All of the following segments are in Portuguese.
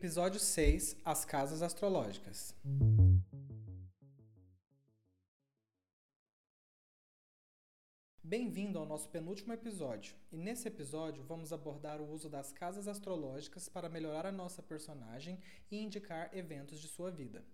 Episódio 6 As Casas Astrológicas. Bem-vindo ao nosso penúltimo episódio, e nesse episódio vamos abordar o uso das casas astrológicas para melhorar a nossa personagem e indicar eventos de sua vida.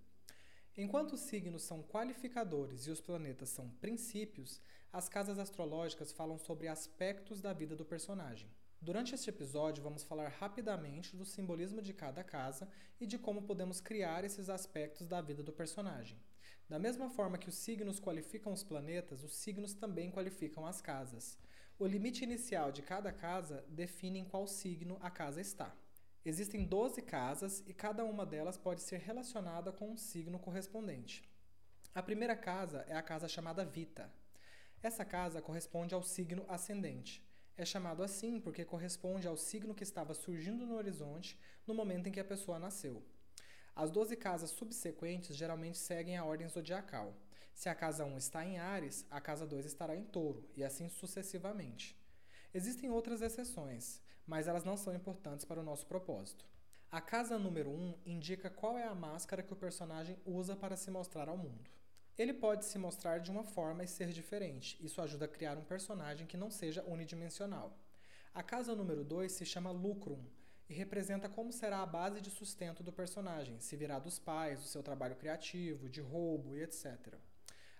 Enquanto os signos são qualificadores e os planetas são princípios, as casas astrológicas falam sobre aspectos da vida do personagem. Durante este episódio, vamos falar rapidamente do simbolismo de cada casa e de como podemos criar esses aspectos da vida do personagem. Da mesma forma que os signos qualificam os planetas, os signos também qualificam as casas. O limite inicial de cada casa define em qual signo a casa está. Existem 12 casas e cada uma delas pode ser relacionada com um signo correspondente. A primeira casa é a casa chamada Vita. Essa casa corresponde ao signo ascendente. É chamado assim porque corresponde ao signo que estava surgindo no horizonte no momento em que a pessoa nasceu. As 12 casas subsequentes geralmente seguem a ordem zodiacal. Se a casa 1 está em Ares, a casa 2 estará em Touro, e assim sucessivamente. Existem outras exceções, mas elas não são importantes para o nosso propósito. A casa número 1 indica qual é a máscara que o personagem usa para se mostrar ao mundo. Ele pode se mostrar de uma forma e ser diferente. Isso ajuda a criar um personagem que não seja unidimensional. A casa número 2 se chama Lucrum e representa como será a base de sustento do personagem, se virá dos pais, do seu trabalho criativo, de roubo e etc.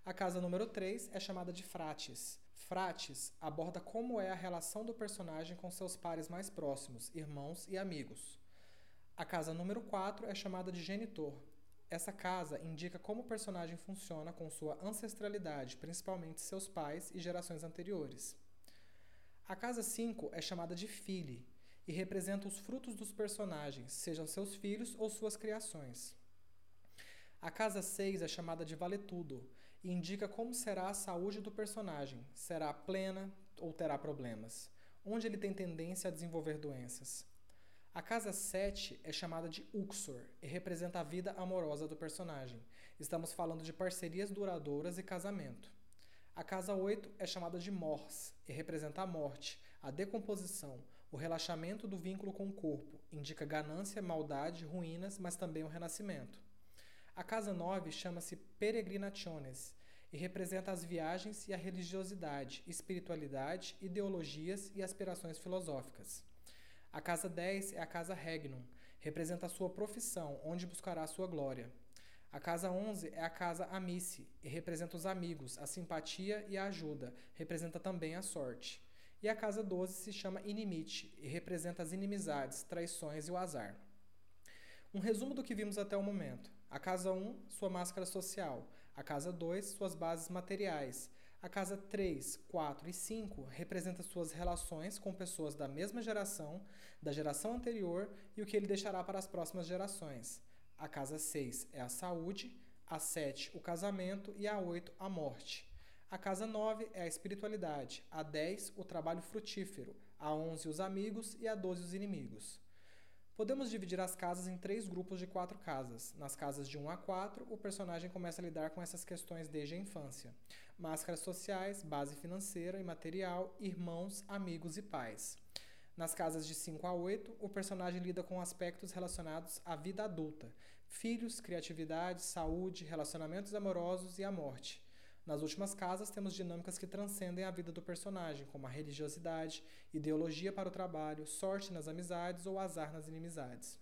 A casa número 3 é chamada de Frates. Frates aborda como é a relação do personagem com seus pares mais próximos, irmãos e amigos. A casa número 4 é chamada de Genitor essa casa indica como o personagem funciona com sua ancestralidade, principalmente seus pais e gerações anteriores. A casa 5 é chamada de Fili e representa os frutos dos personagens, sejam seus filhos ou suas criações. A casa 6 é chamada de Valetudo e indica como será a saúde do personagem, será plena ou terá problemas, onde ele tem tendência a desenvolver doenças. A casa 7 é chamada de Uxor e representa a vida amorosa do personagem. Estamos falando de parcerias duradouras e casamento. A casa 8 é chamada de Mors e representa a morte, a decomposição, o relaxamento do vínculo com o corpo. Indica ganância, maldade, ruínas, mas também o renascimento. A casa 9 chama-se Peregrinationes e representa as viagens e a religiosidade, espiritualidade, ideologias e aspirações filosóficas. A casa 10 é a casa regnum, representa a sua profissão, onde buscará a sua glória. A casa 11 é a casa amice, e representa os amigos, a simpatia e a ajuda, representa também a sorte. E a casa 12 se chama inimite, e representa as inimizades, traições e o azar. Um resumo do que vimos até o momento. A casa 1, sua máscara social. A casa 2, suas bases materiais. A casa 3, 4 e 5 representa suas relações com pessoas da mesma geração, da geração anterior e o que ele deixará para as próximas gerações. A casa 6 é a saúde, a 7 o casamento e a 8 a morte. A casa 9 é a espiritualidade, a 10 o trabalho frutífero, a 11 os amigos e a 12 os inimigos. Podemos dividir as casas em três grupos de quatro casas. Nas casas de 1 a 4, o personagem começa a lidar com essas questões desde a infância: máscaras sociais, base financeira e material, irmãos, amigos e pais. Nas casas de 5 a 8, o personagem lida com aspectos relacionados à vida adulta: filhos, criatividade, saúde, relacionamentos amorosos e a morte. Nas últimas casas, temos dinâmicas que transcendem a vida do personagem, como a religiosidade, ideologia para o trabalho, sorte nas amizades ou azar nas inimizades.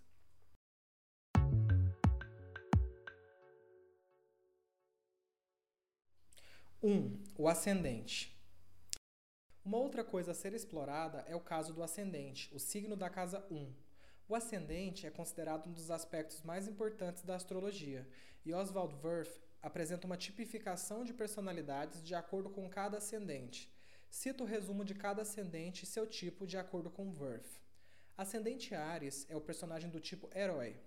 Um, o ascendente. Uma outra coisa a ser explorada é o caso do ascendente, o signo da casa 1. O ascendente é considerado um dos aspectos mais importantes da astrologia, e Oswald Wirth apresenta uma tipificação de personalidades de acordo com cada ascendente. Cito o resumo de cada ascendente e seu tipo de acordo com Wirth. Ascendente Ares é o personagem do tipo herói.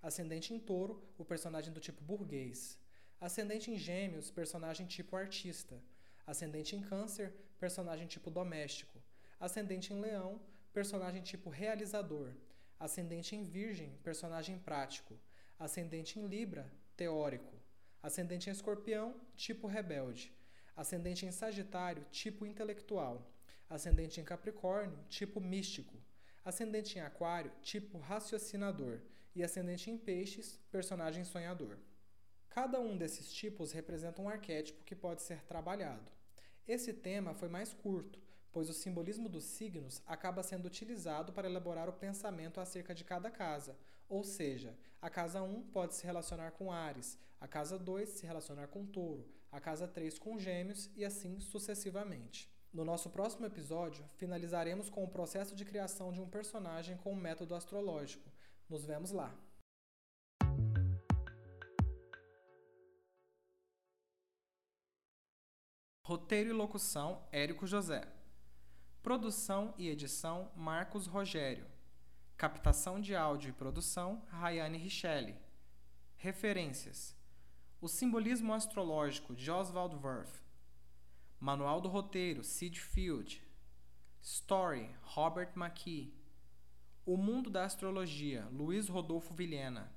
Ascendente em Touro, o personagem do tipo burguês. Ascendente em Gêmeos, personagem tipo artista. Ascendente em Câncer, personagem tipo doméstico. Ascendente em Leão, personagem tipo realizador. Ascendente em Virgem, personagem prático. Ascendente em Libra, teórico. Ascendente em Escorpião, tipo rebelde. Ascendente em Sagitário, tipo intelectual. Ascendente em Capricórnio, tipo místico. Ascendente em Aquário, tipo raciocinador. e ascendente em Peixes, personagem sonhador. Cada um desses tipos representa um arquétipo que pode ser trabalhado. Esse tema foi mais curto, pois o simbolismo dos signos acaba sendo utilizado para elaborar o pensamento acerca de cada casa, ou seja, a casa 1 pode se relacionar com Ares, a casa 2 se relacionar com Touro, a casa 3 com Gêmeos e assim sucessivamente. No nosso próximo episódio, finalizaremos com o processo de criação de um personagem com o método astrológico. Nos vemos lá! Roteiro e locução: Érico José. Produção e edição: Marcos Rogério. Captação de áudio e produção: Rayane Richelli. Referências: O Simbolismo Astrológico de Oswald Wirth. Manual do Roteiro: Sid Field. Story: Robert McKee. O Mundo da Astrologia: Luiz Rodolfo Vilhena.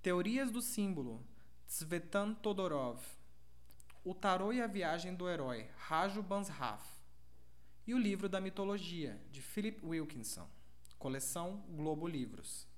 Teorias do Símbolo: Tsvetan Todorov. O Tarô e a Viagem do Herói, Raju Bansraf. E o Livro da Mitologia, de Philip Wilkinson. Coleção Globo Livros.